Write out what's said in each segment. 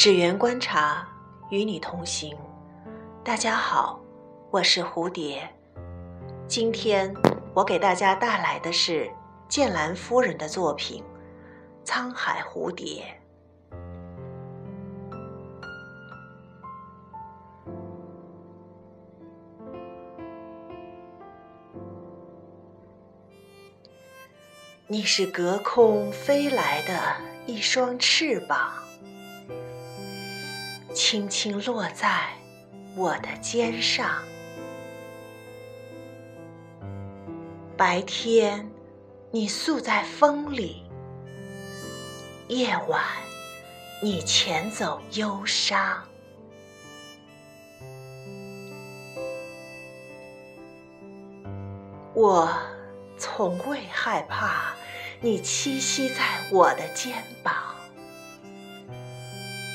只缘观察，与你同行。大家好，我是蝴蝶。今天我给大家带来的是剑兰夫人的作品《沧海蝴蝶》。你是隔空飞来的一双翅膀，轻轻落在我的肩上。白天，你宿在风里；夜晚，你遣走忧伤。我从未害怕。你栖息在我的肩膀，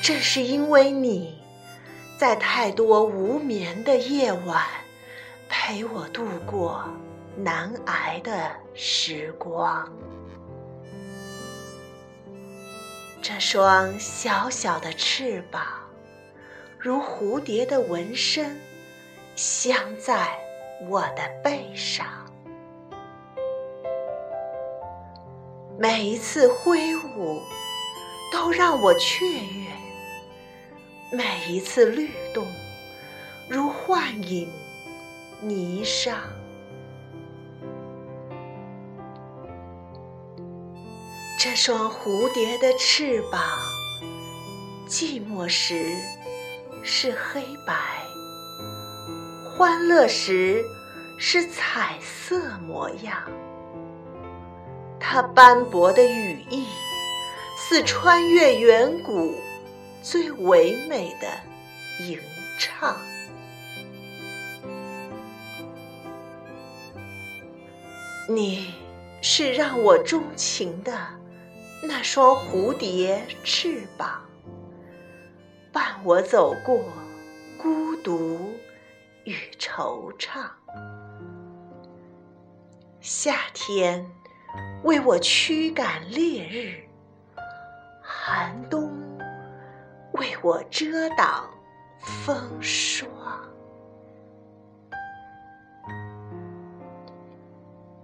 正是因为你在太多无眠的夜晚陪我度过难挨的时光。这双小小的翅膀，如蝴蝶的纹身，镶在我的背上。每一次挥舞，都让我雀跃；每一次律动，如幻影霓裳。这双蝴蝶的翅膀，寂寞时是黑白，欢乐时是彩色模样。它斑驳的羽翼，似穿越远古最唯美的吟唱。你是让我钟情的那双蝴蝶翅膀，伴我走过孤独与惆怅。夏天。为我驱赶烈日，寒冬为我遮挡风霜。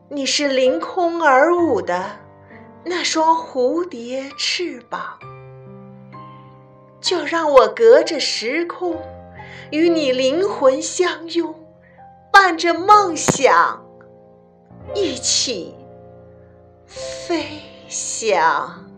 你是凌空而舞的那双蝴蝶翅膀，就让我隔着时空与你灵魂相拥，伴着梦想一起。飞翔。